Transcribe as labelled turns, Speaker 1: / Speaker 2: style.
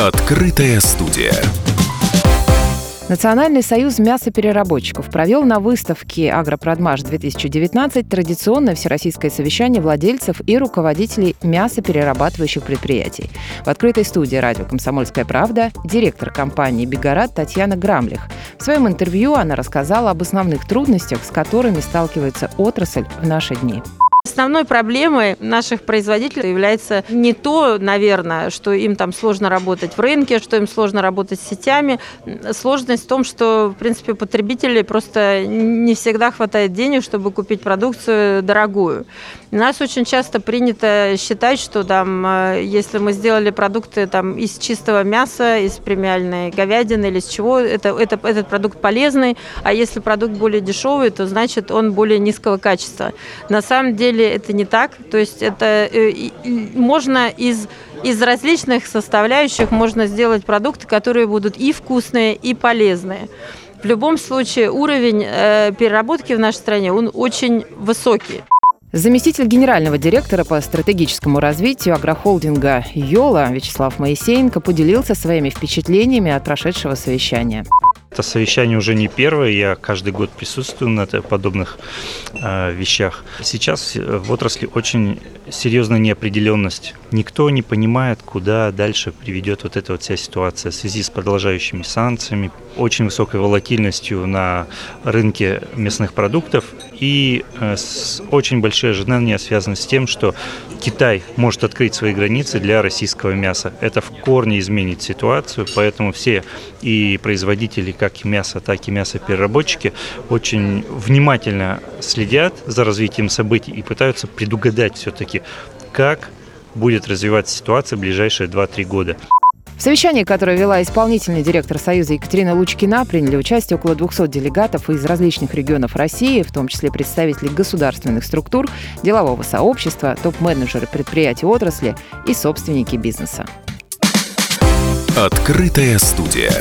Speaker 1: Открытая студия.
Speaker 2: Национальный союз мясопереработчиков провел на выставке «Агропродмаш-2019» традиционное всероссийское совещание владельцев и руководителей мясоперерабатывающих предприятий. В открытой студии радио «Комсомольская правда» директор компании «Бегарат» Татьяна Грамлих. В своем интервью она рассказала об основных трудностях, с которыми сталкивается отрасль в наши дни.
Speaker 3: Основной проблемой наших производителей является не то, наверное, что им там сложно работать в рынке, что им сложно работать с сетями. Сложность в том, что, в принципе, потребителей просто не всегда хватает денег, чтобы купить продукцию дорогую. У нас очень часто принято считать, что там, э, если мы сделали продукты там, из чистого мяса, из премиальной говядины или из чего, это, это, этот продукт полезный, а если продукт более дешевый, то значит он более низкого качества. На самом деле это не так. То есть это э, можно из из различных составляющих можно сделать продукты, которые будут и вкусные, и полезные. В любом случае уровень э, переработки в нашей стране он очень высокий.
Speaker 2: Заместитель генерального директора по стратегическому развитию агрохолдинга «Йола» Вячеслав Моисеенко поделился своими впечатлениями от прошедшего совещания.
Speaker 4: Это совещание уже не первое, я каждый год присутствую на подобных э, вещах. Сейчас в отрасли очень серьезная неопределенность. Никто не понимает, куда дальше приведет вот эта вот вся ситуация в связи с продолжающими санкциями, очень высокой волатильностью на рынке мясных продуктов и э, с очень большое ожидание связано с тем, что Китай может открыть свои границы для российского мяса. Это в корне изменит ситуацию, поэтому все и производители как мяса, так и мясопереработчики очень внимательно следят за развитием событий и пытаются предугадать все-таки, как будет развиваться ситуация в ближайшие 2-3 года.
Speaker 2: В совещании, которое вела исполнительный директор Союза Екатерина Лучкина, приняли участие около 200 делегатов из различных регионов России, в том числе представители государственных структур, делового сообщества, топ-менеджеры предприятий отрасли и собственники бизнеса.
Speaker 1: Открытая студия.